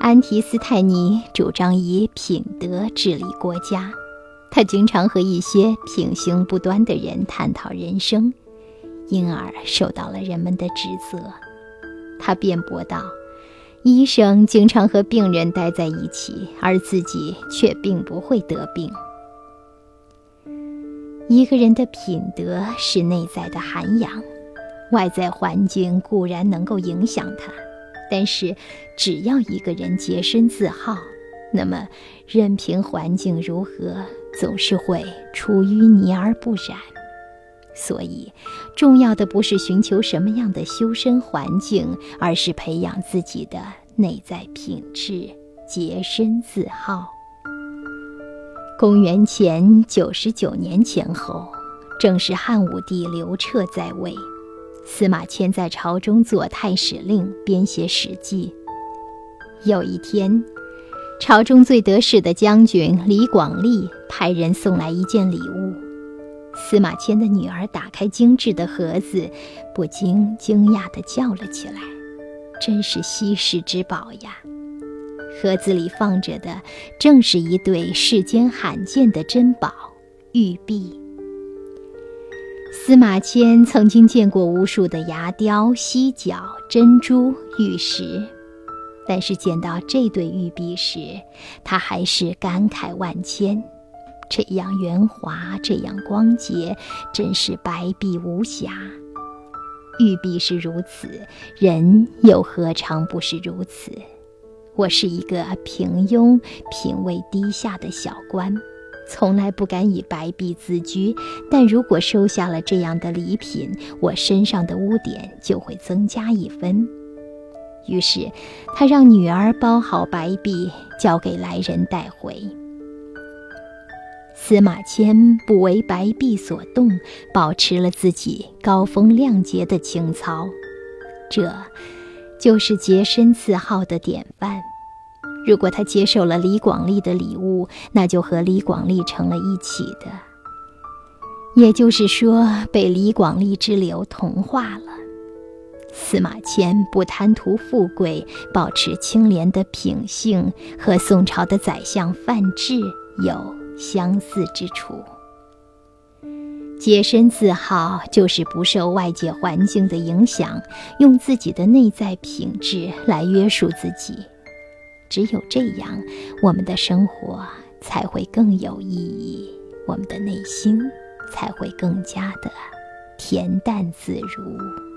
安提斯泰尼主张以品德治理国家，他经常和一些品行不端的人探讨人生，因而受到了人们的指责。他辩驳道：“医生经常和病人待在一起，而自己却并不会得病。”一个人的品德是内在的涵养。外在环境固然能够影响他，但是只要一个人洁身自好，那么任凭环境如何，总是会出淤泥而不染。所以，重要的不是寻求什么样的修身环境，而是培养自己的内在品质，洁身自好。公元前九十九年前后，正是汉武帝刘彻在位。司马迁在朝中做太史令，编写《史记》。有一天，朝中最得势的将军李广利派人送来一件礼物。司马迁的女儿打开精致的盒子，不禁惊讶地叫了起来：“真是稀世之宝呀！”盒子里放着的，正是一对世间罕见的珍宝——玉璧。司马迁曾经见过无数的牙雕、犀角、珍珠、玉石，但是见到这对玉璧时，他还是感慨万千。这样圆滑，这样光洁，真是白璧无瑕。玉璧是如此，人又何尝不是如此？我是一个平庸、品味低下的小官。从来不敢以白璧自居，但如果收下了这样的礼品，我身上的污点就会增加一分。于是，他让女儿包好白璧，交给来人带回。司马迁不为白璧所动，保持了自己高风亮节的情操，这，就是洁身自好的典范。如果他接受了李广利的礼物，那就和李广利成了一起的，也就是说，被李广利之流同化了。司马迁不贪图富贵，保持清廉的品性，和宋朝的宰相范质有相似之处。洁身自好，就是不受外界环境的影响，用自己的内在品质来约束自己。只有这样，我们的生活才会更有意义，我们的内心才会更加的恬淡自如。